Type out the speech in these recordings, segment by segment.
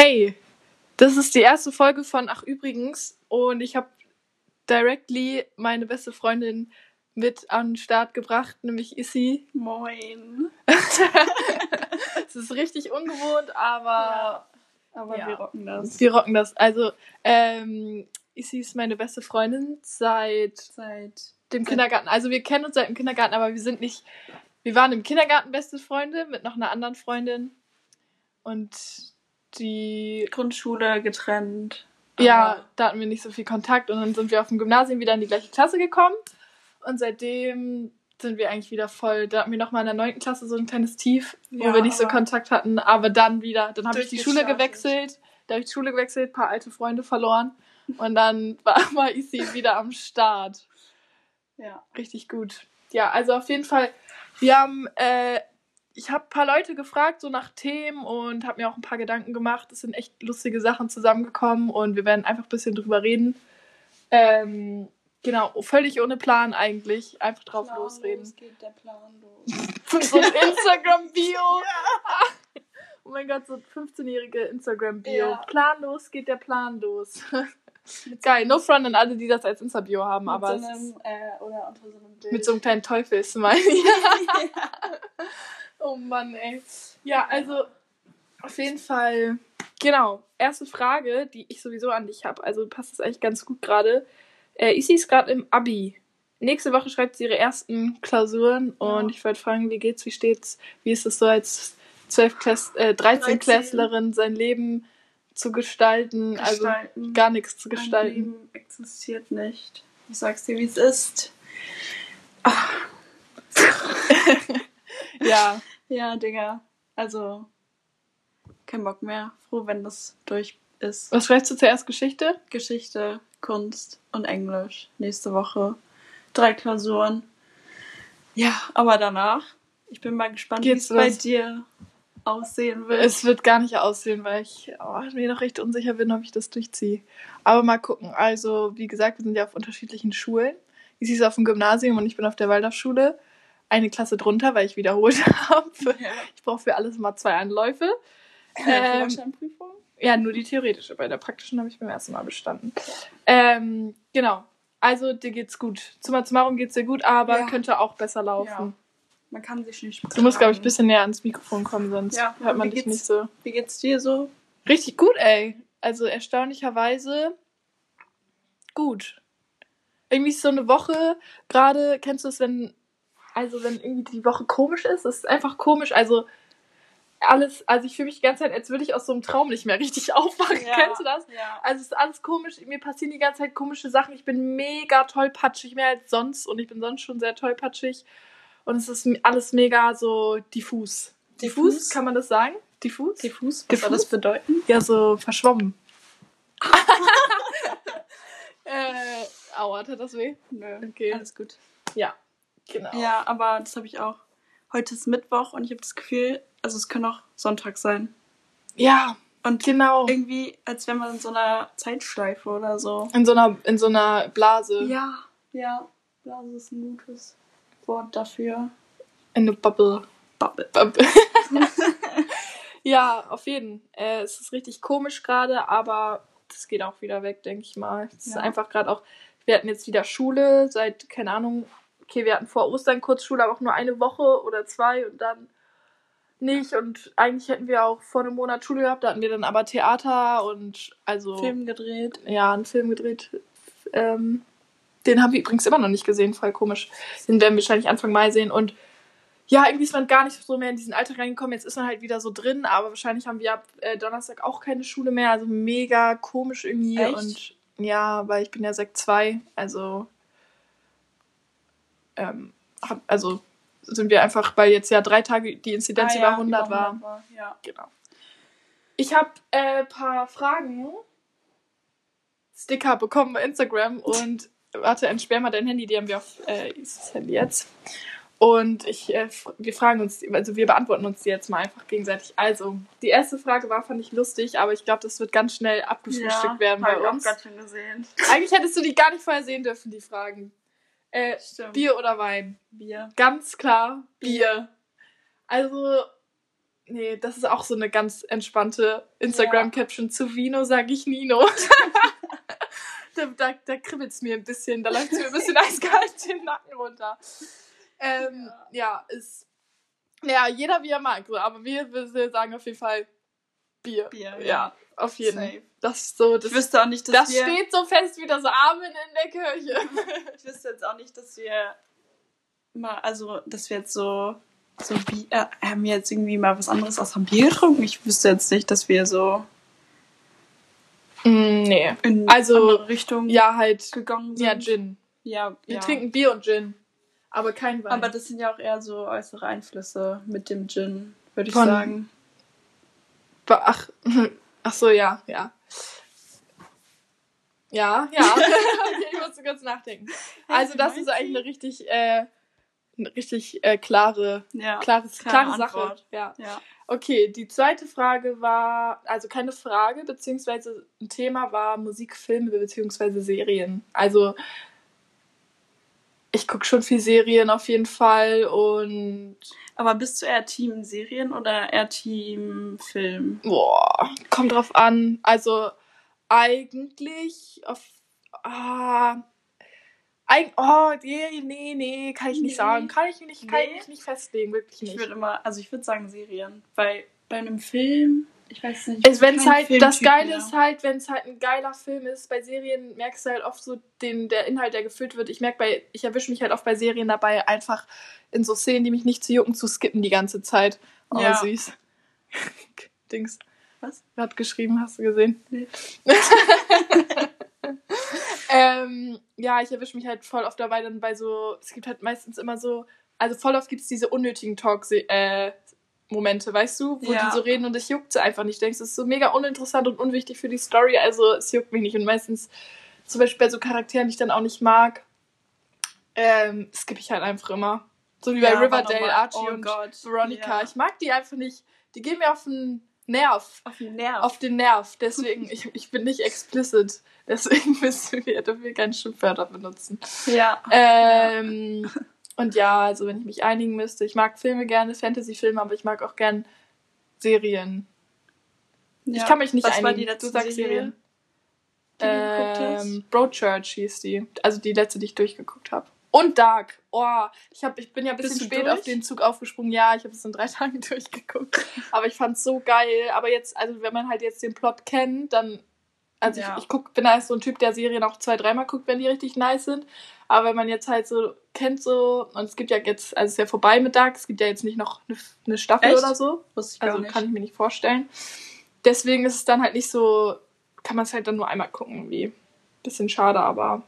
Hey, das ist die erste Folge von Ach übrigens und ich habe directly meine beste Freundin mit an den Start gebracht, nämlich Issy. Moin. Es ist richtig ungewohnt, aber Aber Ja. wir rocken das. wir rocken das. Also, ähm, Issy ist meine beste Freundin seit Seit dem Seit- Kindergarten. Also wir kennen uns seit dem Kindergarten, aber wir sind nicht. Wir waren im Kindergarten beste Freunde mit noch einer anderen Freundin. Und die Grundschule getrennt. Ja, da hatten wir nicht so viel Kontakt und dann sind wir auf dem Gymnasium wieder in die gleiche Klasse gekommen. Und seitdem sind wir eigentlich wieder voll. Da hatten wir nochmal in der 9. Klasse so ein kleines Tief, wo Ja, wir nicht so Kontakt hatten. Aber dann wieder, dann habe ich die Schule gewechselt. Da habe ich die Schule gewechselt, paar alte Freunde verloren. Und dann war, war Isi wieder am Start. Ja. Richtig gut. Ja, also auf jeden Fall, wir haben, äh, ich habe ein paar Leute gefragt, so nach Themen und habe mir auch ein paar Gedanken gemacht. Es sind echt lustige Sachen zusammengekommen und wir werden einfach ein bisschen drüber reden. Ähm, genau, völlig ohne Plan eigentlich. Einfach drauf Planlos losreden. geht der Plan los. so ein Instagram-Bio. Oh mein Gott, so ein 15-jährige Instagram-Bio. Ja. Planlos geht der Plan los. Geil, no front an alle, die das als Insta-Bio haben, Mit aber so einem, äh, oder unter so einem Bild. mit so einem kleinen Teufel-Smiley. Oh Mann, ey. Ja, also auf jeden Fall. Genau. Erste Frage, die ich sowieso an dich habe. Also passt das eigentlich ganz gut gerade. Äh, Isi ist gerade im Abi. Nächste Woche schreibt sie ihre ersten Klausuren und Ja. ich wollte fragen, wie geht's, wie steht's, wie ist es so als 12 Klass äh, 13 Klässlerin sein Leben zu gestalten, also gestalten. gar nichts zu Mein gestalten. Leben existiert nicht. Ich sag's dir, wie es ist. Ja, Ja, Digga. Also, kein Bock mehr. Froh, wenn das durch ist. was schreibst du zuerst Geschichte? Geschichte, Kunst und Englisch. Nächste Woche. Drei Klausuren. Ja, aber danach. Ich bin mal gespannt, wie es bei dir aussehen wird. Es wird gar nicht aussehen, weil ich oh, mir noch recht unsicher bin, ob ich das durchziehe. Aber mal gucken. Also, wie gesagt, wir sind ja auf unterschiedlichen Schulen. Sie ist auf dem Gymnasium und ich bin auf der Waldorfschule. Eine Klasse drunter, weil ich wiederholt habe. ja. Ich brauche für alles immer zwei Anläufe. Ähm, Ähm? Ja, nur die theoretische. Bei der praktischen habe ich beim ersten Mal bestanden. Ähm, genau. Also, dir geht's gut. Summa summarum geht's dir gut, aber Ja. könnte auch besser laufen. Ja. Man kann sich nicht Du musst, glaube ich, ein bisschen näher ans Mikrofon kommen, sonst Ja, hört man wie dich nicht so. Wie geht's dir so? Richtig gut, ey. Also erstaunlicherweise gut. Irgendwie ist so eine Woche gerade, kennst du es, wenn, also wenn irgendwie die Woche komisch ist? Es ist einfach komisch. Also alles, also ich fühle mich die ganze Zeit, als würde ich aus so einem Traum nicht mehr richtig aufwachen. Kennst du das? Ja. Also es ist alles komisch, mir passieren die ganze Zeit komische Sachen. Ich bin mega tollpatschig, mehr als sonst und ich bin sonst schon sehr tollpatschig. Und es ist alles mega so diffus. Diffus, Diffus? kann man das sagen? Diffus? Diffus? Was Diffus? soll das bedeuten? Ja, so verschwommen. äh, aua, tat das weh? Nö. Okay. Alles gut. Ja, genau. Ja, aber das habe ich auch. Heute ist Mittwoch und ich habe das Gefühl, also es kann auch Sonntag sein. Ja, Und genau. irgendwie, als wäre man in so einer Zeitschleife oder so. In so einer, in so einer Blase. Ja, ja. Blase ist ein gutes Wort dafür. In eine Bubble. Bubble. Bubble. ja, auf jeden. Äh, es ist richtig komisch gerade, aber das geht auch wieder weg, denke ich mal. Es ist Ja. einfach gerade auch, wir hatten jetzt wieder Schule seit, keine Ahnung, okay, wir hatten vor Ostern kurz Schule, aber auch nur eine Woche oder zwei und dann nicht. Und eigentlich hätten wir auch vor einem Monat Schule gehabt, da hatten wir dann aber Theater und also Film gedreht. ja, einen Film gedreht. Ähm, den haben wir übrigens immer noch nicht gesehen, voll komisch. Den werden wir wahrscheinlich Anfang Mai sehen. Und ja, irgendwie ist man gar nicht so mehr in diesen Alltag reingekommen. Jetzt ist man halt wieder so drin, aber wahrscheinlich haben wir ab äh, Donnerstag auch keine Schule mehr. Also mega komisch irgendwie. Echt? Und ja, weil ich bin ja Sekt 2, also ähm, hab, also sind wir einfach, weil jetzt ja drei Tage die Inzidenz Ah über ja, 100 über war. 100 war. Ja. Genau. Ich habe ein äh, paar Fragen, Sticker bekommen bei Instagram und warte, entsperr mal dein Handy, die haben wir auf äh, dieses Handy jetzt. Und ich, äh, wir fragen uns, also wir beantworten uns die jetzt mal einfach gegenseitig. Also, die erste Frage war, fand ich lustig, aber ich glaube, das wird ganz schnell abgefrühstückt werden hab bei ich auch uns. gerade schon gesehen. Eigentlich hättest du die gar nicht vorher sehen dürfen, die Fragen. Äh. Bier oder Wein? Bier. Ganz klar Bier. Also, nee, das ist auch so eine ganz entspannte Instagram-Caption. Zu Vino sage ich Nino. da da, da kribbelt es mir ein bisschen, da läuft es mir ein bisschen eiskalt den Nacken runter. Ähm, ja. ja, ist. Ja, jeder wie er mag, so, aber wir, wir sagen auf jeden Fall Bier. Bier, ja. ja. Auf jeden Safe. Das ist so, das, Ich wüsste auch nicht, dass das wir... steht so fest wie das Amen in der Kirche. Ich wüsste jetzt auch nicht, dass wir mal, also, dass wir jetzt so, so Bier, äh, haben wir jetzt irgendwie mal was anderes außer Bier getrunken? Ich wüsste jetzt nicht, dass wir so Mm, nee. in Also, andere Richtung Ja, halt. gegangen sind. Ja, Gin. Ja, Wir ja. trinken Bier und Gin. Aber kein Wein. Aber das sind ja auch eher so äußere Einflüsse mit dem Gin, würde ich Von- sagen. Ach, ach so, ja, ja. Ja, ja. okay, ich musste kurz nachdenken. Also das ist eigentlich eine richtig, äh, eine richtig äh, klare, Ja. klares, klare klare Sache. Ja. Ja. Okay, die zweite Frage war, also keine Frage, beziehungsweise ein Thema war Musik, Filme, beziehungsweise Serien. Also ich gucke schon viel Serien auf jeden Fall und Aber bist du eher Team Serien oder eher Team Film? Boah, kommt drauf an. Also eigentlich auf. Ah, eig oh, nee, nee, nee, kann ich nicht Nee. sagen. Kann ich nicht, kann Nee. ich mich nicht festlegen, wirklich Ich nicht. würde immer, also ich würde sagen Serien, weil bei einem Film, ich weiß nicht. ich Es, wenn's halt, das Geile ist halt, wenn es halt ein geiler Film ist, bei Serien merkst du halt oft so den, der Inhalt, der gefüllt wird. Ich merke bei, ich erwische mich halt oft bei Serien dabei, einfach in so Szenen, die mich nicht zu jucken, zu skippen die ganze Zeit. Oh, Ja. süß. Dings. Was? Wer hat geschrieben, hast du gesehen? Nee. ähm, ja, ich erwische mich halt voll oft dabei dann bei so, es gibt halt meistens immer so, also voll oft gibt es diese unnötigen Talk äh, Momente, weißt du, wo Ja. die so reden und ich juckt sie einfach nicht. Denkst, es ist so mega uninteressant und unwichtig für die Story, also es juckt mich nicht. Und meistens, zum Beispiel bei so Charakteren, die ich dann auch nicht mag, ähm, skippe ich halt einfach immer. So wie bei Ja, Riverdale, Archie oh und Gott, Veronica. ja. Ich mag die einfach nicht. Die gehen mir auf den Nerv Auf den Nerv. auf den Nerv. Deswegen, ich, ich bin nicht explicit. Deswegen müssen wir dafür keine Schimpfwörter benutzen. ja. Ähm, und ja, also wenn ich mich einigen müsste, ich mag Filme gerne, Fantasy-Filme, aber ich mag auch gern Serien. ja. Ich kann mich nicht Was einigen. war die letzte du sagst Serie, Serien. Ähm, Broadchurch hieß die. Also die letzte, die ich durchgeguckt habe. Und Dark. Oh, ich, hab, ich bin ja ein bisschen spät durch? auf den Zug aufgesprungen. Ja, ich habe es in drei Tagen durchgeguckt. Aber ich fand's so geil. Aber jetzt, also wenn man halt jetzt den Plot kennt, dann. Also Ja. ich, ich guck, bin da so ein Typ, der Serien auch zwei, dreimal guckt, wenn die richtig nice sind. Aber wenn man jetzt halt so kennt so, und es gibt ja jetzt, also es ist ja vorbei mit Dark, es gibt ja jetzt nicht noch eine, eine Staffel Echt? oder so. Wusste ich Also nicht. kann ich mir nicht vorstellen. Deswegen ist es dann halt nicht so, kann man es halt dann nur einmal gucken, irgendwie. Bisschen schade, aber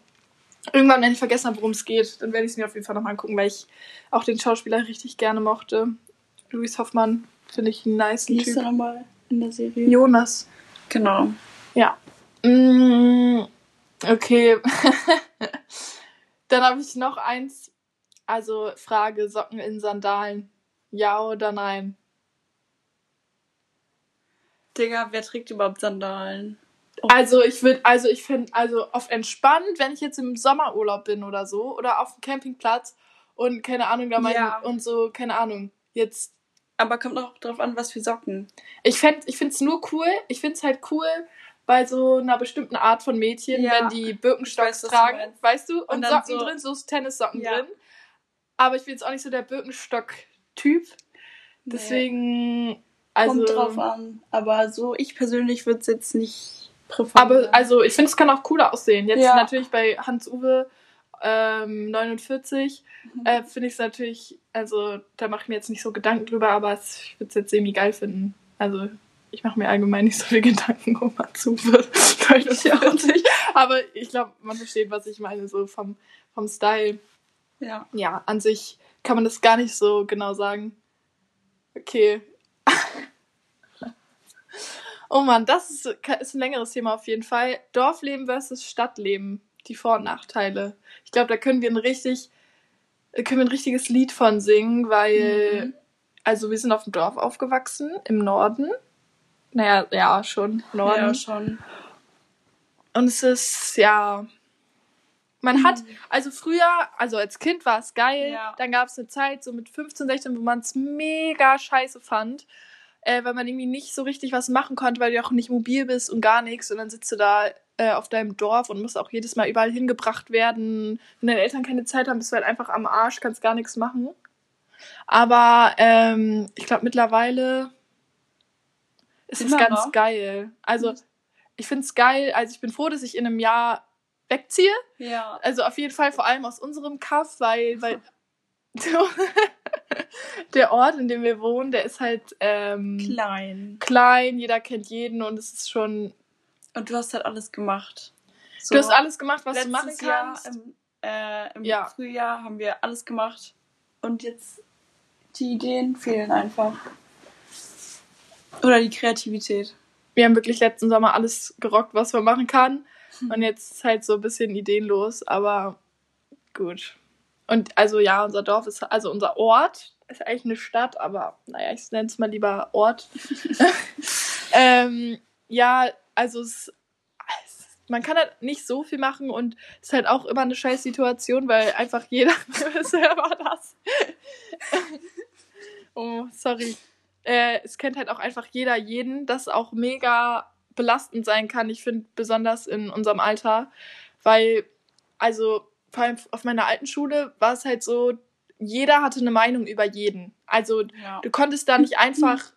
irgendwann, wenn ich vergessen habe, worum es geht, dann werde ich es mir auf jeden Fall nochmal angucken, weil ich auch den Schauspieler richtig gerne mochte. Louis Hoffmann finde ich einen nice Wie hieß Typ. der nochmal in der Serie? Jonas. Genau. Ja. Mm, okay. dann habe ich noch eins. Also Frage, Socken in Sandalen. Ja oder nein? Digga, wer trägt überhaupt Sandalen? Also ich würde, also ich finde, also auf entspannt, wenn ich jetzt im Sommerurlaub bin oder so, oder auf dem Campingplatz und keine Ahnung, da mein, Ja. und so, keine Ahnung, jetzt. Aber kommt auch drauf an, was für Socken. Ich fänd, ich finde es nur cool, ich finde es halt cool bei so einer bestimmten Art von Mädchen, Ja. wenn die Birkenstocks weiß, du tragen, meinst. weißt du? Und, Und Socken so- drin, so Tennissocken Ja. drin. Aber ich bin jetzt auch nicht so der Birkenstock-Typ. Deswegen, also. Kommt drauf an. Aber so, ich persönlich würde es jetzt nicht präferieren. Aber also ich finde, es kann auch cooler aussehen. Jetzt Ja. natürlich bei Hans-Uwe ähm, 49 Mhm. äh, finde ich es natürlich, also da mache ich mir jetzt nicht so Gedanken drüber, aber es, ich würde es jetzt semi geil finden. Also ich mache mir allgemein nicht so viel Gedanken um Hans-Uwe 49. aber ich glaube, man versteht, was ich meine, so vom, vom Style. Ja. Ja, an sich kann man das gar nicht so genau sagen. Okay. oh Mann, das ist, ist ein längeres Thema auf jeden Fall. Dorfleben versus Stadtleben. Die Vor- und Nachteile. Ich glaube, da können wir ein richtig, können wir ein richtiges Lied von singen, weil, Mhm. also wir sind auf dem Dorf aufgewachsen, im Norden. Naja, ja, schon, Norden. Ja, schon. Und es ist, ja. Man hat, also früher, also als Kind war es geil. Ja. Dann gab es eine Zeit, so mit 15, 16, wo man es mega scheiße fand. äh, weil man irgendwie nicht so richtig was machen konnte, weil du auch nicht mobil bist und gar nichts. Und dann sitzt du da äh, auf deinem Dorf und musst auch jedes Mal überall hingebracht werden. Wenn deine Eltern keine Zeit haben, bist du halt einfach am Arsch, kannst gar nichts machen. Aber ähm, ich glaube mittlerweile es Immer ganz noch? geil. Also ich finde es geil. Also ich bin froh, dass ich in einem Jahr wegziehe. Ja. Also auf jeden Fall vor allem aus unserem Kaff, weil, weil der Ort, in dem wir wohnen, der ist halt ähm, Klein. klein, jeder kennt jeden und es ist schon. Und du hast halt alles gemacht. Du hast alles gemacht, was du machen Letztes Jahr kannst. im, äh, im Ja. Frühjahr haben wir alles gemacht. Und jetzt die Ideen fehlen einfach. Oder die Kreativität. Wir haben wirklich letzten Sommer alles gerockt, was man machen kann. Und jetzt ist halt so ein bisschen ideenlos, aber gut. Und also ja, unser Dorf ist, also unser Ort ist eigentlich eine Stadt, aber naja, ich nenne es mal lieber Ort. ähm, ja, also es, es, man kann halt nicht so viel machen und es ist halt auch immer eine scheiß Situation, weil einfach jeder, was war das? oh, sorry. Äh, es kennt halt auch einfach jeder jeden, das auch mega belastend sein kann. Ich finde besonders in unserem Alter, weil also vor allem auf meiner alten Schule war es halt so, jeder hatte eine Meinung über jeden. Also Ja. du konntest da nicht einfach,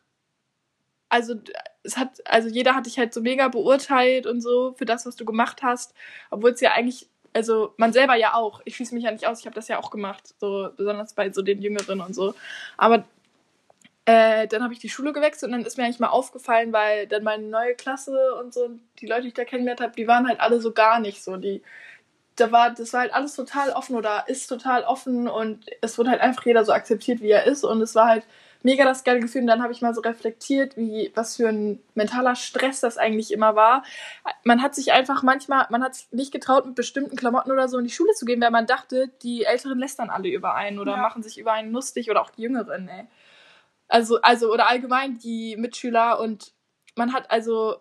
also es hat, also jeder hat dich halt so mega beurteilt und so für das, was du gemacht hast, obwohl es ja eigentlich, also man selber ja auch. Ich schließe mich ja nicht aus, ich habe das ja auch gemacht, so besonders bei so den Jüngeren und so. Aber äh, dann habe ich die Schule gewechselt und dann ist mir eigentlich mal aufgefallen, weil dann meine neue Klasse und so, die Leute, die ich da kennengelernt habe, die waren halt alle so gar nicht so. Die, da war, das war halt alles total offen oder ist total offen und es wurde halt einfach jeder so akzeptiert, wie er ist und es war halt mega das geile Gefühl und dann habe ich mal so reflektiert, wie was für ein mentaler Stress das eigentlich immer war. Man hat sich einfach manchmal, man hat sich nicht getraut, mit bestimmten Klamotten oder so in die Schule zu gehen, weil man dachte, die Älteren lästern alle über einen oder Ja. machen sich über einen lustig oder auch die Jüngeren, ey. Also, also, oder allgemein die Mitschüler und man hat also,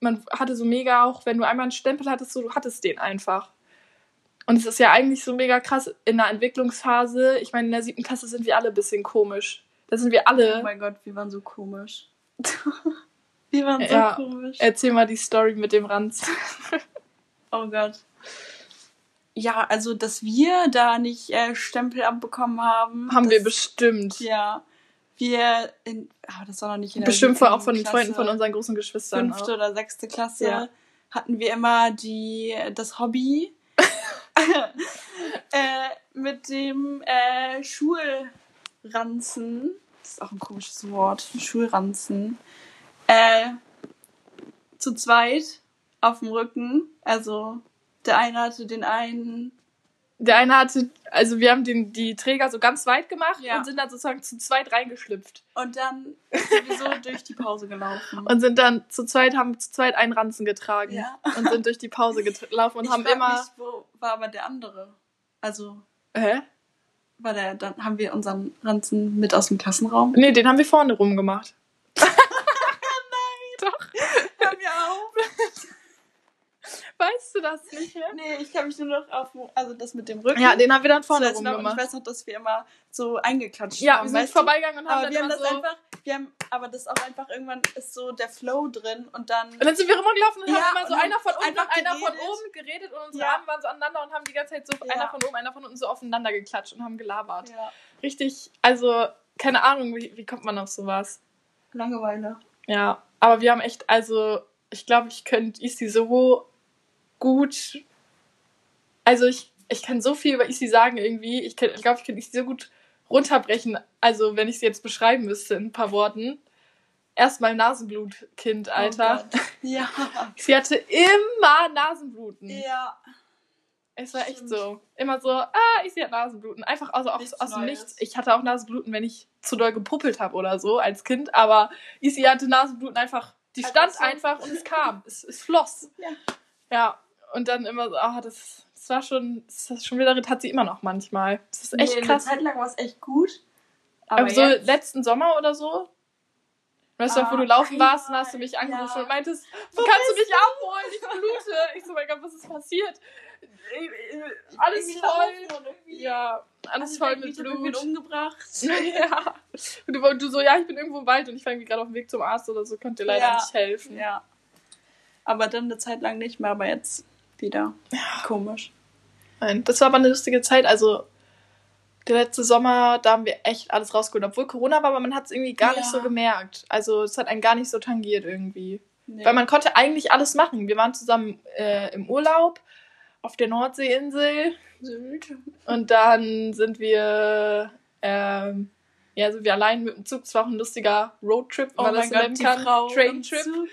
man hatte so mega auch, wenn du einmal einen Stempel hattest, so, du hattest den einfach. Und es ist ja eigentlich so mega krass in der Entwicklungsphase. Ich meine, in der siebten Klasse sind wir alle ein bisschen komisch. Da sind wir alle. Oh mein Gott, wir waren so komisch. wir waren so Ja. komisch. Erzähl mal die Story mit dem Ranz. Oh Gott. Ja, also, dass wir da nicht äh, Stempel abbekommen haben. Haben wir bestimmt. Ja. Wir in, aber das war noch nicht in der Bestimmt auch von den Klasse. Freunden von unseren großen Geschwistern. fünfte Auch. oder sechste Klasse Ja. hatten wir immer die das Hobby äh, mit dem äh, Schulranzen. Das ist auch ein komisches Wort. Schulranzen. Äh, zu zweit auf dem Rücken. Also der eine hatte den einen. Der eine hatte, also wir haben den, die Träger so ganz weit gemacht Ja. und sind dann sozusagen zu zweit reingeschlüpft. Und dann sowieso durch die Pause gelaufen. Und sind dann zu zweit, haben zu zweit einen Ranzen getragen. Ja. Und sind durch die Pause gelaufen und ich haben immer. Mich, wo war aber der andere? Also Hä? war der, dann haben wir unseren Ranzen mit aus dem Klassenraum. Nee, den haben wir vorne rum gemacht. Hör mir auf. Weißt du das nicht mehr? Nee, ich kann mich nur noch auf, also das mit dem Rücken. Ja, den haben wir dann vorne Zuletzt rum noch, ich weiß noch, dass wir immer so eingeklatscht Ja, haben. wir sind vorbeigegangen und haben Aber dann wir haben das so... einfach, wir haben, aber das auch einfach irgendwann ist so der Flow drin und dann. Und dann sind wir rumgelaufen und Ja, haben immer so einer von unten und einer von oben geredet und unsere Ja. Arme waren so aneinander und haben die ganze Zeit so Ja. einer von oben, einer von unten so aufeinander geklatscht und haben gelabert. Ja, Richtig, also keine Ahnung, wie, wie kommt man auf sowas? Langeweile. Ja, aber wir haben echt, also ich glaube, ich könnte Isi so gut, also ich, ich kann so viel über Isi sagen irgendwie. Ich, kann- ich glaube, ich könnte Isi so gut runterbrechen, also wenn ich sie jetzt beschreiben müsste in ein paar Worten. Erstmal Nasenblutkind, Alter. Oh ja. sie hatte immer Nasenbluten. Ja. Es war echt Stimmt. so. Immer so, ah, Isi hat Nasenbluten. Einfach also auch Nichts aus dem Neues. Nichts. Ich hatte auch Nasenbluten, wenn ich zu doll gepuppelt habe oder so als Kind. Aber Isi hatte Nasenbluten einfach, die stand so. einfach und es kam. Es, es floss. Ja. Ja. Und dann immer so, ah, das, das war schon, das ist schon wieder, hat sie immer noch manchmal. Das ist echt nee, krass. Eine Zeit lang war es echt gut. Aber, Aber so jetzt, letzten Sommer oder so, Weißt du, Ah, wo du laufen einmal, warst und hast du mich angerufen ja. und meintest, Wo kannst du mich abholen? Ich blute. Ich so, mein Gott, was ist passiert? Alles Irgendwie voll. und Ja, alles Also voll mit ich hab irgendwen Blut. umgebracht. ja. Und du, du so, ja, ich bin irgendwo im Wald und ich war irgendwie gerade auf dem Weg zum Arzt oder so, konnte dir leider Ja. nicht helfen. Ja. Aber dann eine Zeit lang nicht mehr, aber jetzt wieder. Komisch. Nein, das war aber eine lustige Zeit. Also, der letzte Sommer, da haben wir echt alles rausgeholt. Obwohl Corona war, aber man hat es irgendwie gar nicht Ja. so gemerkt. Also, es hat einen gar nicht so tangiert irgendwie. Nee. Weil man konnte eigentlich alles machen. Wir waren zusammen äh, im Urlaub auf der Nordseeinsel Sylt. und dann sind wir, ähm, ja, sind wir allein mit dem Zug. Es war auch ein lustiger Roadtrip, wenn Oh man das nennen kann. Traintrip. Zug.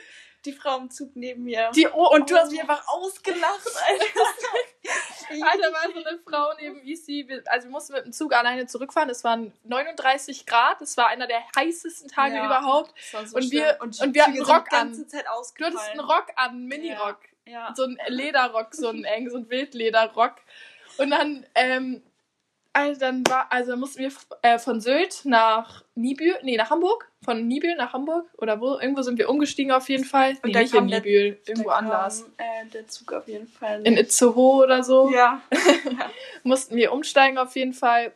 Die Frau im Zug neben mir. Die, oh, und du oh. hast mich einfach ausgelacht, Alter. Alter, war so eine Frau neben Isi. Wir- Also wir mussten mit dem Zug alleine zurückfahren. Es waren 39 Grad. Es war einer der heißesten Tage Ja. überhaupt. So Und wir- und, und wir hatten sind Rock Zeit Du hattest einen Rock an, einen Minirock. Ja. So ein Lederrock, so ein eng, so ein Wildlederrock. Und dann, ähm, also dann war, also dann mussten wir äh, von Sylt nach Nibül, nee, nach Hamburg. Von Nibül nach Hamburg. Oder wo? Irgendwo sind wir umgestiegen auf jeden Fall. Und nee, dann nicht in kam der- Nibül, irgendwo Da kam, anders. Äh, der Zug auf jeden Fall. In Itzehoe oder so. ja. mussten wir umsteigen auf jeden Fall.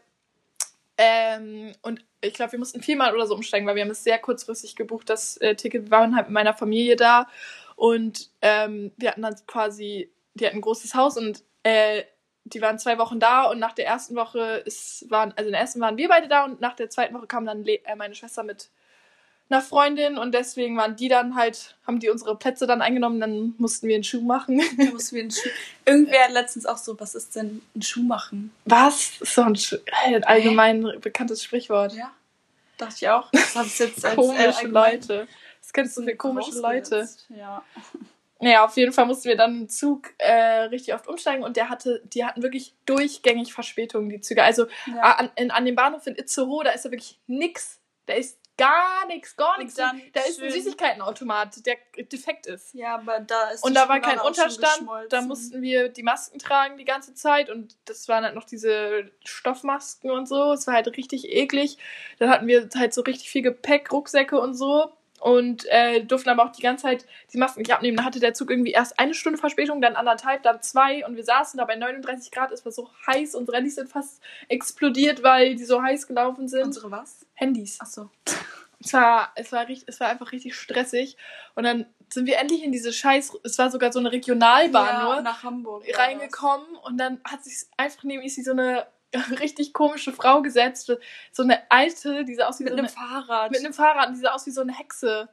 Ähm, und ich glaube, wir mussten viermal oder so umsteigen, weil wir haben es sehr kurzfristig gebucht, das äh, Ticket. Wir waren halt mit meiner Familie da und ähm, wir hatten dann quasi, die hatten ein großes Haus und äh, die waren zwei Wochen da und nach der ersten Woche ist, waren, also in der ersten waren wir beide da und nach der zweiten Woche kam dann Le äh, meine Schwester mit einer Freundin und deswegen waren die dann halt, haben die unsere Plätze dann eingenommen, dann mussten wir einen Schuh machen. Da mussten wir einen Schuh. Irgendwer hat letztens auch so, was ist denn ein Schuh machen? Was? So ein, Sch ein allgemein bekanntes Sprichwort. Ja. Dachte ich auch. Das habe ich jetzt als komische äh, allgemein Leute. Das kennst du für komische Leute. Ja. Naja, auf jeden Fall mussten wir dann im Zug äh, richtig oft umsteigen und der hatte, die hatten wirklich durchgängig Verspätungen, die Züge. Also ja. an, in, an dem Bahnhof in Itzehoe, da ist ja wirklich nix. Da ist gar nichts, gar nichts. Da ist ein Süßigkeitenautomat, der defekt ist. ja, aber da ist Und da war kein Unterstand, da mussten wir die Masken tragen die ganze Zeit und das waren halt noch diese Stoffmasken und so. Es war halt richtig eklig. Dann hatten wir halt so richtig viel Gepäck, Rucksäcke und so und äh, durften aber auch die ganze Zeit die Masken nicht abnehmen. Dann hatte der Zug irgendwie erst eine Stunde Verspätung, dann anderthalb, dann zwei und wir saßen da bei 39 Grad. Es war so heiß, unsere Handys sind fast explodiert, weil die so heiß gelaufen sind. Unsere was? Handys. Achso. Es war, es war richtig, es war einfach richtig stressig. Und dann sind wir endlich in diese Scheiß, es war sogar so eine Regionalbahn ja, nur, nach Hamburg. reingekommen und dann hat sich einfach neben Isi so eine richtig komische Frau gesetzt. So eine alte, die sah aus wie Mit so einem eine, Fahrrad. mit einem Fahrrad, die sah aus wie so eine Hexe.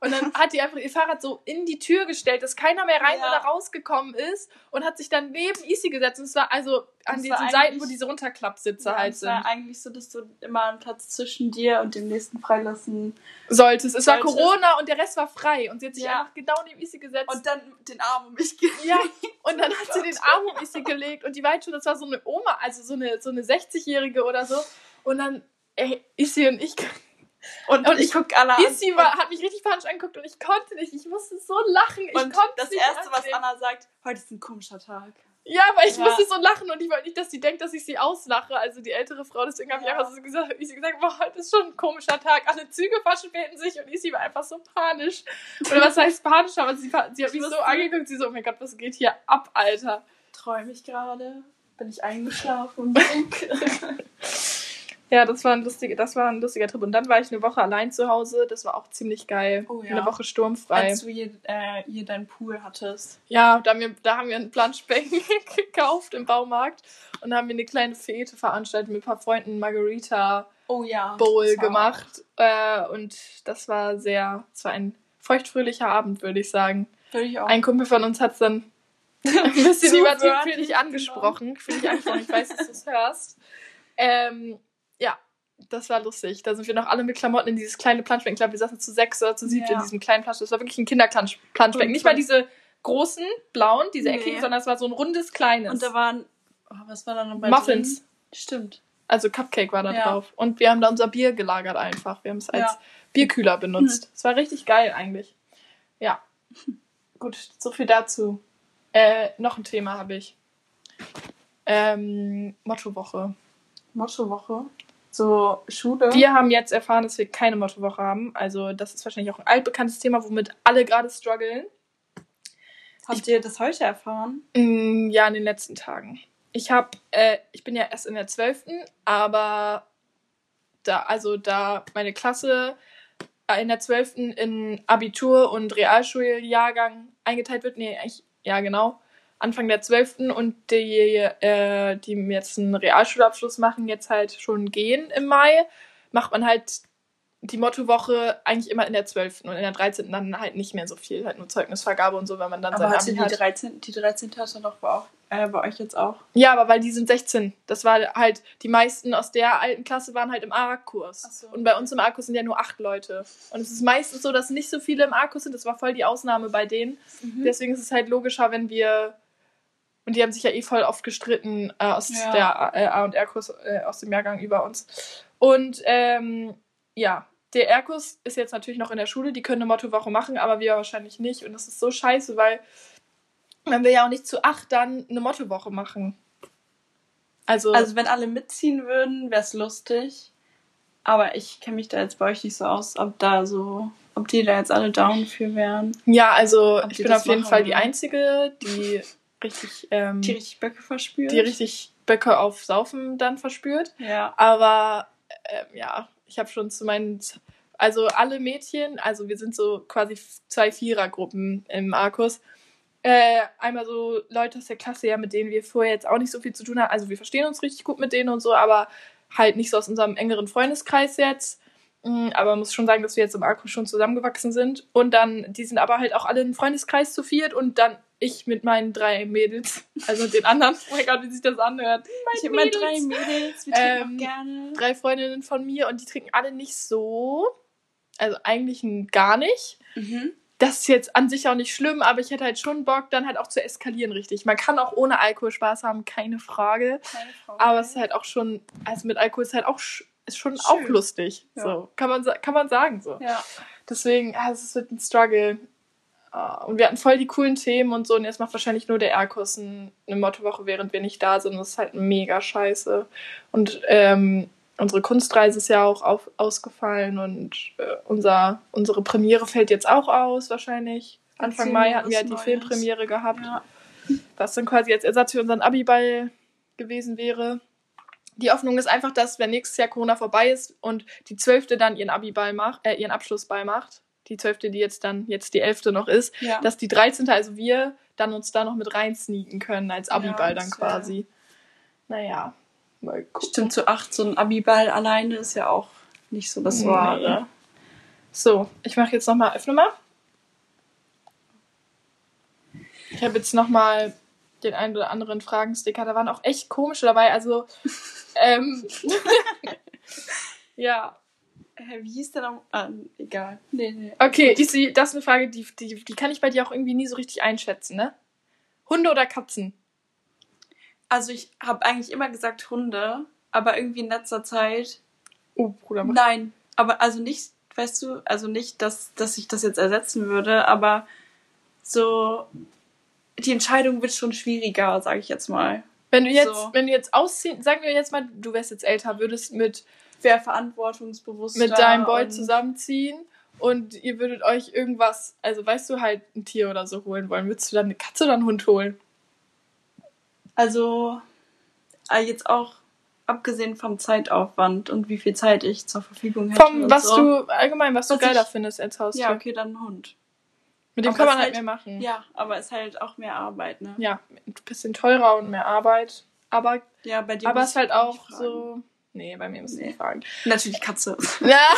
Und dann hat die einfach ihr Fahrrad so in die Tür gestellt, dass keiner mehr rein Ja. oder rausgekommen ist und hat sich dann neben Isi gesetzt. Und es war also an diesen war Seiten, wo diese Runterklappsitze ja, halt es sind. war eigentlich so, dass du immer einen Platz zwischen dir und dem nächsten freilassen. Solltest. Es war Solltest. Corona und der Rest war frei. Und sie hat sich Ja. einfach genau neben Isi gesetzt. Und dann den Arm um mich gelegt. Ja, und dann hat sie den Arm um Isi gelegt und die war schon, das war so eine Oma, also so eine, so eine 60-Jährige oder so. Und dann, ey, Isi und ich, Und, Und ich guck alle an. Isi war, hat mich richtig panisch angeguckt und ich konnte nicht, ich musste so lachen, ich und konnte das nicht Erste, was annehmen. Anna sagt, heute ist ein komischer Tag. Ja, aber ich Ja. musste so lachen und ich wollte nicht, dass sie denkt, dass ich sie auslache, also die ältere Frau, deswegen habe ich Ja. einfach so gesagt, Isi gesagt, boah, heute ist schon ein komischer Tag, alle Züge verspäten sich und Isi war einfach so panisch. Oder was heißt panisch, aber sie, sie hat mich so angeguckt, sie so, oh mein Gott, was geht hier ab, Alter. Träume ich gerade? Bin ich eingeschlafen? Ja, das war ein lustiger, das war ein lustiger Trip. Und dann war ich eine Woche allein zu Hause. Das war auch ziemlich geil. Oh ja. Eine Woche sturmfrei. Als du hier, äh, hier deinen Pool hattest. Ja, da haben wir, da haben wir ein Planschbecken gekauft im Baumarkt und da haben wir eine kleine Fete veranstaltet mit ein paar Freunden Margarita Oh ja. Bowl gemacht. Äh, und das war sehr, es war ein feuchtfröhlicher Abend, würde ich sagen. Würde ich auch. Ein Kumpel von uns hat es dann ein bisschen übertrieben für dich angesprochen. Für dich angesprochen. Ich weiß, dass du es hörst. Ähm, das war lustig. Da sind wir noch alle mit Klamotten in dieses kleine Planschbecken. Ich glaube, wir saßen zu sechs oder zu sieben Ja. in diesem kleinen Planschbecken. Das war wirklich ein Kinderplanschbecken. Nicht mal diese großen, blauen, diese Nee. eckigen, sondern es war so ein rundes, kleines. Und da waren, oh, was war da noch bei Muffins. Drin? Stimmt. Also Cupcake war da Ja. drauf. Und wir haben da unser Bier gelagert einfach. Wir haben es als Ja. Hm. Bierkühler benutzt. Es war richtig geil eigentlich. Ja. Gut, so viel dazu. Äh, noch ein Thema habe ich. Ähm, Mottowoche. Mottowoche. So, Schule. Wir haben jetzt erfahren, dass wir keine Mottowoche haben. Also das ist wahrscheinlich auch ein altbekanntes Thema, womit alle gerade strugglen. Habt ihr das heute erfahren? Mm, Ja, in den letzten Tagen. Ich habe, äh, ich bin ja erst in der 12., aber da, also da meine Klasse äh, in der 12. in Abitur- und Realschuljahrgang eingeteilt wird, nee, eigentlich, ja genau, Anfang der 12. und die, äh, die jetzt einen Realschulabschluss machen, jetzt halt schon gehen im Mai, macht man halt die Mottowoche eigentlich immer in der 12. und in der 13. dann halt nicht mehr so viel, halt nur Zeugnisvergabe und so, wenn man dann Aber sein hatte Abi die hat. 13. Die 13. hast du doch bei, auch, äh, bei euch jetzt auch. Ja, aber weil die sind 16. Das war halt, die meisten aus der alten Klasse waren halt im A-Kurs. So. Und bei uns im A-Kurs sind ja nur acht Leute. Und es ist meistens so, dass nicht so viele im A-Kurs sind. Das war voll die Ausnahme bei denen. Mhm. Deswegen ist es halt logischer, wenn wir. Und die haben sich ja eh voll oft gestritten äh, aus Ja. der A- äh, A- und R-Kurs, äh, aus dem Jahrgang über uns. Und ähm, ja, der R-Kurs ist jetzt natürlich noch in der Schule. Die können eine Mottowoche machen, aber wir wahrscheinlich nicht. Und das ist so scheiße, weil man will ja auch nicht zu acht dann eine Mottowoche machen. Also, Also wenn alle mitziehen würden, wäre es lustig. Aber ich kenne mich da jetzt bei euch nicht so aus, ob da so, ob die da jetzt alle down für wären. ja, also ob ich bin auf jeden Fall die. Einzige, die richtig, ähm, Die richtig Böcke verspürt. die richtig Böcke auf Saufen dann verspürt. Ja. Aber ähm, ja, ich habe schon zu meinen, also alle Mädchen, also wir sind so quasi zwei Vierergruppen im A-Kurs. Äh, einmal so Leute aus der Klasse, ja, mit denen wir vorher jetzt auch nicht so viel zu tun haben. Also wir verstehen uns richtig gut mit denen und so, aber halt nicht so aus unserem engeren Freundeskreis jetzt. Mm, Aber man muss schon sagen, dass wir jetzt im A-Kurs schon zusammengewachsen sind. Und dann, die sind aber halt auch alle im Freundeskreis zu viert und dann ich mit meinen drei Mädels, also den anderen. Oh mein Gott, wie sich das anhört. Ich habe mal drei Mädels, wir trinken Ähm, auch gerne. drei Freundinnen von mir und die trinken alle nicht so. Also eigentlich gar nicht. Mhm. Das ist jetzt an sich auch nicht schlimm, aber ich hätte halt schon Bock, dann halt auch zu eskalieren, richtig. Man kann auch ohne Alkohol Spaß haben, keine Frage. Keine. Aber es ist halt auch schon, also mit Alkohol ist halt auch ist schon Schön. auch lustig. Ja. So, kann man, kann man sagen so. Ja. Deswegen, es wird ein Struggle. Ah, Und wir hatten voll die coolen Themen und so. Und jetzt macht wahrscheinlich nur der ein- eine Mottowoche, während wir nicht da sind. Das ist halt mega scheiße. Und ähm, unsere Kunstreise ist ja auch auf, ausgefallen und äh, unser, unsere Premiere fällt jetzt auch aus, wahrscheinlich. Anfang Mai hatten wir halt die. Filmpremiere gehabt, ja. was dann quasi als Ersatz für unseren Abiball gewesen wäre. Die Hoffnung ist einfach, dass, wenn nächstes Jahr Corona vorbei ist und die Zwölfte dann ihren Abiball macht, äh, ihren Abschlussball macht, die Zwölfte, die jetzt dann jetzt die Elfte noch ist, Ja. dass die 13. also wir dann uns da noch mit rein sneaken können als Abiball dann das wär- quasi. Naja, mal gucken. Stimmt, zu acht, so ein Abiball alleine ist ja auch nicht so das Nee. Wahre. So, ich mache jetzt nochmal, öffne mal. Ich habe jetzt nochmal den einen oder anderen Fragensticker. Da waren auch echt komische dabei. Also, ähm, ja. Hä, wie hieß der noch? Ah, egal. Nee, nee. Okay, sehe, das ist eine Frage, die, die, die kann ich bei dir auch irgendwie nie so richtig einschätzen, ne? Hunde oder Katzen? Also ich habe eigentlich immer gesagt Hunde, aber irgendwie in letzter Zeit. Oh, Bruder, mach- Nein, aber also nicht, weißt du, also nicht, dass, dass ich das jetzt ersetzen würde, aber so die Entscheidung wird schon schwieriger, sage ich jetzt mal. Wenn du jetzt, So. wenn du jetzt ausziehen, sagen wir jetzt mal, du wärst jetzt älter, würdest mit, Wer verantwortungsbewusster mit deinem Boy zusammenziehen und ihr würdet euch irgendwas, also weißt du, halt ein Tier oder so holen wollen, würdest du dann eine Katze oder einen Hund holen? Also äh, jetzt auch abgesehen vom Zeitaufwand und wie viel Zeit ich zur Verfügung hätte. Vom, was so. du, allgemein, was, Was du geiler ich- findest als Haustier. Ja, okay, dann ein Hund. Mit dem Aber kann es man halt mehr machen. Ja, aber ist halt auch mehr Arbeit, ne? Ja, ein bisschen teurer und mehr Arbeit. Aber, Ja, bei dir aber es ist halt auch so. Nee, bei mir müssen Nee. nicht fragen. Natürlich Katze. Ja.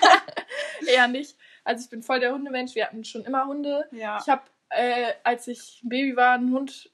Eher nicht. Also ich bin voll der Hundemensch. Wir hatten schon immer Hunde. Ja. Ich habe, äh, als ich ein Baby war, einen Hund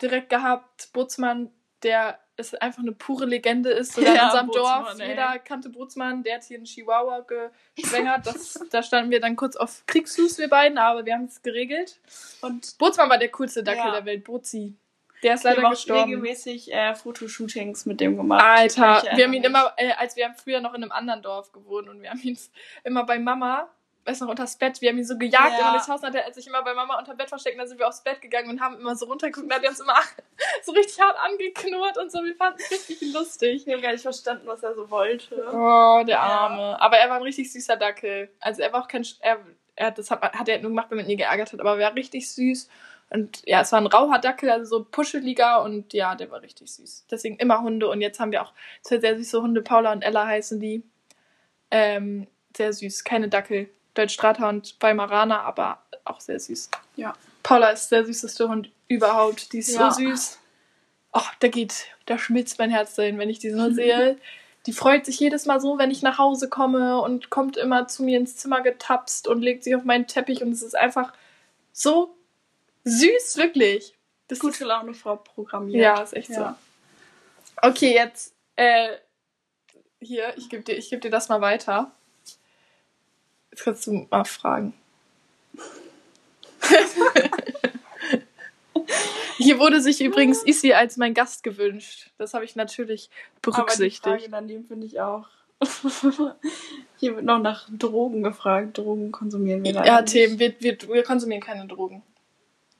direkt gehabt, Bootsmann, der ist einfach eine pure Legende ist. Sogar in Ja, unserem Bootsmann, Dorf. ey. Jeder kannte Bootsmann. Der hat hier einen Chihuahua geschwängert. Das, da standen wir dann kurz auf Kriegsfuß, wir beiden, aber wir haben es geregelt. Und Bootsmann war der coolste Dackel Ja. der Welt, Bootsi. Der ist wir leider haben auch gestorben. regelmäßig äh, Fotoshootings mit dem gemacht. Alter, Ich wir haben ihn erinnere immer, äh, als wir haben früher noch in einem anderen Dorf gewohnt und wir haben ihn immer bei Mama weiß noch, unters Bett. Wir haben ihn so gejagt Ja. immer durchs Haus. Und hat er sich immer bei Mama unter Bett versteckt. Und dann sind wir aufs Bett gegangen und haben immer so runtergeguckt. Und hat er uns immer so richtig hart angeknurrt und so. Wir fanden es richtig lustig. Ich habe gar nicht verstanden, was er so wollte. Oh, der Ja. Arme. Aber er war ein richtig süßer Dackel. Also er war auch kein... Sch- Er, er, das hat, hat er nur gemacht, wenn man ihn geärgert hat. Aber er war richtig süß. Und ja, es war ein rauher Dackel, also so puscheliger. Und ja, der war richtig süß. Deswegen immer Hunde. Und jetzt haben wir auch zwei sehr süße Hunde. Paula und Ella heißen die. Ähm, sehr süß. Keine Dackel. Deutsch-Strata und Weimaraner, aber auch sehr süß. Ja. Paula ist der süßeste Hund überhaupt. Die ist Ja. so süß. Oh, da geht, da schmilzt mein Herz dahin, wenn ich die so sehe. Die freut sich jedes Mal so, wenn ich nach Hause komme und kommt immer zu mir ins Zimmer getapst und legt sich auf meinen Teppich und es ist einfach so süß, wirklich. Das Gute ist, Laune Frau programmiert. ja, ist echt Ja. so. Okay, jetzt, äh, hier, ich gebe dir, ich geb dir das mal weiter. Jetzt kannst du mal fragen. Hier wurde sich übrigens Issy als mein Gast gewünscht. Das habe ich natürlich Aber die berücksichtigt. Frage daneben finde ich auch. Hier wird noch nach Drogen gefragt. Drogen konsumieren wir leider Ja. Themen, wir, wir, wir konsumieren keine Drogen.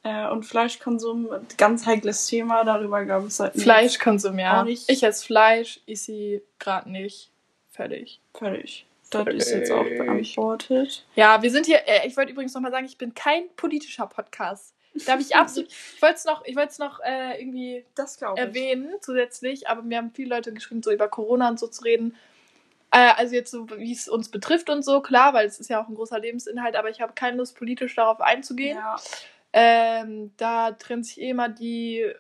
Äh, und Fleischkonsum, ganz heikles Thema. Darüber, glaube ich, sollten Fleischkonsum, ja. Ich esse Fleisch, Issy gerade nicht. Fertig. Völlig. Das ist jetzt auch beantwortet. Ja, wir sind hier, äh, ich wollte übrigens nochmal sagen, ich bin kein politischer Podcast. Da habe ich absolut, ich wollte es noch, ich wollte es noch äh, irgendwie ich. erwähnen zusätzlich, aber mir haben viele Leute geschrieben, so über Corona und so zu reden. Äh, also jetzt so, wie es uns betrifft und so, klar, weil es ist ja auch ein großer Lebensinhalt, aber ich habe keine Lust, politisch darauf einzugehen. Ja. Ähm, da trennt sich eh immer die,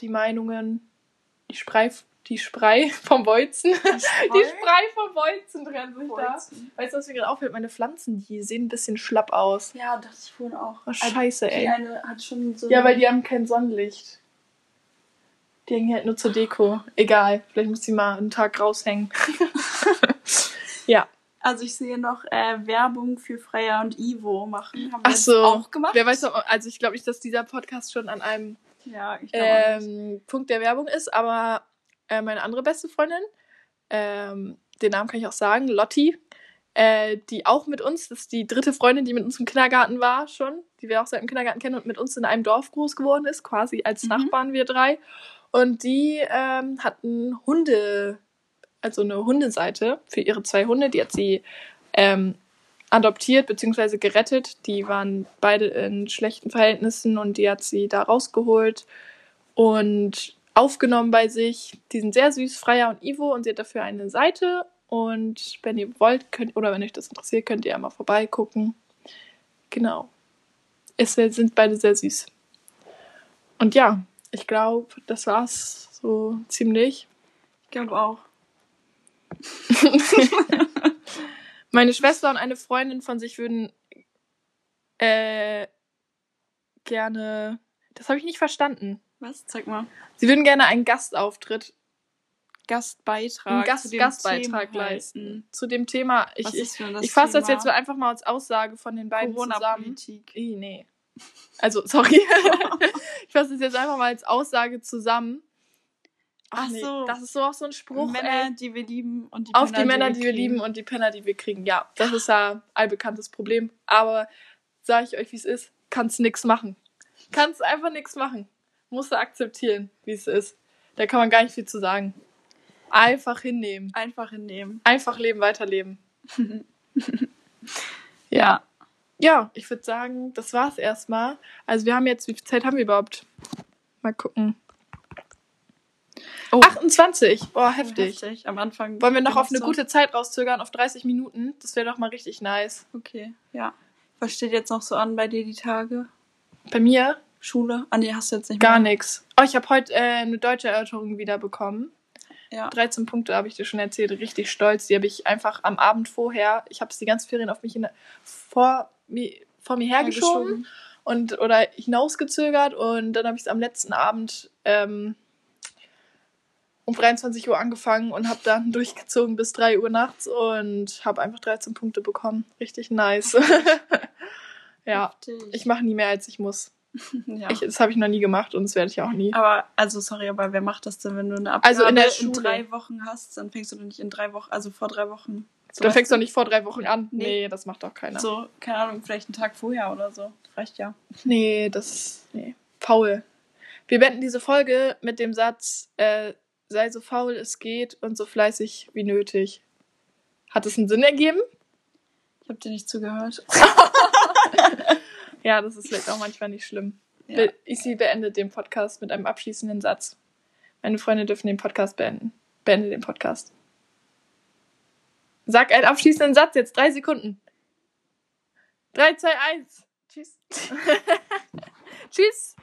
die Meinungen, die Sprei, die Sprei vom Bolzen. Die Sprei vom Bolzen trennen sich da. Weißt du, was mir gerade auffällt? Meine Pflanzen, die sehen ein bisschen schlapp aus. Ja, dachte ich vorhin auch. Oh, scheiße, Die ey. eine hat schon so. Ja, weil die haben kein Sonnenlicht. Die hängen halt nur zur Deko. Egal, vielleicht muss die mal einen Tag raushängen. ja. Also ich sehe noch äh, Werbung für Freya und Ivo machen. Haben wir Ach jetzt so. auch gemacht. Wer weiß, ob, also ich glaube nicht, dass dieser Podcast schon an einem Ja, ähm, Punkt der Werbung ist, aber äh, meine andere beste Freundin, ähm, den Namen kann ich auch sagen, Lotti, äh, die auch mit uns, das ist die dritte Freundin, die mit uns im Kindergarten war schon, die wir auch seit dem Kindergarten kennen und mit uns in einem Dorf groß geworden ist, quasi als Mhm. Nachbarn wir drei. Und die ähm, hatten Hunde, also eine Hundeseite für ihre zwei Hunde, die hat sie ähm, adoptiert bzw. gerettet. Die waren beide in schlechten Verhältnissen und die hat sie da rausgeholt und aufgenommen bei sich. Die sind sehr süß, Freya und Ivo, und sie hat dafür eine Seite. Und wenn ihr wollt, könnt, oder wenn euch das interessiert, könnt ihr ja mal vorbeigucken. Genau. Es sind beide sehr süß. Und ja, ich glaube, das war's so ziemlich. Ich glaube auch. Meine Schwester und eine Freundin von sich würden äh, gerne. Das habe ich nicht verstanden. Was? Zeig mal. Sie würden gerne einen Gastauftritt, Gastbeitrag. Gast, zu dem Gastbeitrag Thema leisten halten. zu dem Thema. Ich, Was ich, ist denn das ich fasse das jetzt einfach mal als Aussage von den beiden zusammen. Ih, nee. Also, sorry. ich fasse das jetzt einfach mal als Aussage zusammen. Ach nee, so. Das ist so auch so ein Spruch. Männer, ey. die wir lieben und die Auf Penner, die Männer, die wir kriegen. lieben und die Penner, die wir kriegen. Ja, das ist ja allbekanntes Problem. Aber sage ich euch, wie es ist, kannst nix machen. Kannst einfach nix machen. Musst du akzeptieren, wie es ist. Da kann man gar nicht viel zu sagen. Einfach hinnehmen. Einfach hinnehmen. Einfach leben, weiterleben. Ja. Ja, ich würde sagen, das war's erstmal. Also wir haben jetzt, wie viel Zeit haben wir überhaupt? Mal gucken. Oh. 28. Boah, heftig. Heftig. Am Anfang. Wollen wir noch auf eine so- gute Zeit rauszögern, auf 30 Minuten? Das wäre doch mal richtig nice. Okay, ja. Was steht jetzt noch so an bei dir die Tage? Bei mir Schule? Ah, nee, hast du jetzt nicht gar mehr. nichts. Oh, ich habe heute äh, eine deutsche Erörterung wieder bekommen. Ja. 13 Punkte habe ich dir schon erzählt, richtig stolz. Die habe ich einfach am Abend vorher, ich habe es die ganzen Ferien auf mich hin, vor, mir, vor mir hergeschoben und oder hinausgezögert und dann habe ich es am letzten Abend ähm, um 23 Uhr angefangen und habe dann durchgezogen bis 3 Uhr nachts und habe einfach 13 Punkte bekommen. Richtig nice. ja, Heftig. ich mache nie mehr, als ich muss. ja. Ich, das habe ich noch nie gemacht und das werde ich auch nie. aber, also, sorry, aber wer macht das denn, wenn du eine Abgabe Also in der in drei Wochen hast, dann fängst du doch nicht in drei Wochen, also vor drei Wochen. So, dann fängst du doch nicht vor drei Wochen an. Nee. Nee, das macht doch keiner. So, keine Ahnung, vielleicht einen Tag vorher oder so. Reicht ja. Nee, das. Nee. Faul. Wir beenden diese Folge mit dem Satz, äh, sei so faul es geht und so fleißig wie nötig. Hat es einen Sinn ergeben? Ich habe dir nicht zugehört. Ja, das ist vielleicht auch manchmal nicht schlimm. Ja. Isi beendet den Podcast mit einem abschließenden Satz. Meine Freunde dürfen den Podcast beenden. Beende den Podcast. Sag einen abschließenden Satz jetzt. Drei Sekunden. Drei, zwei, eins. Tschüss. Tschüss.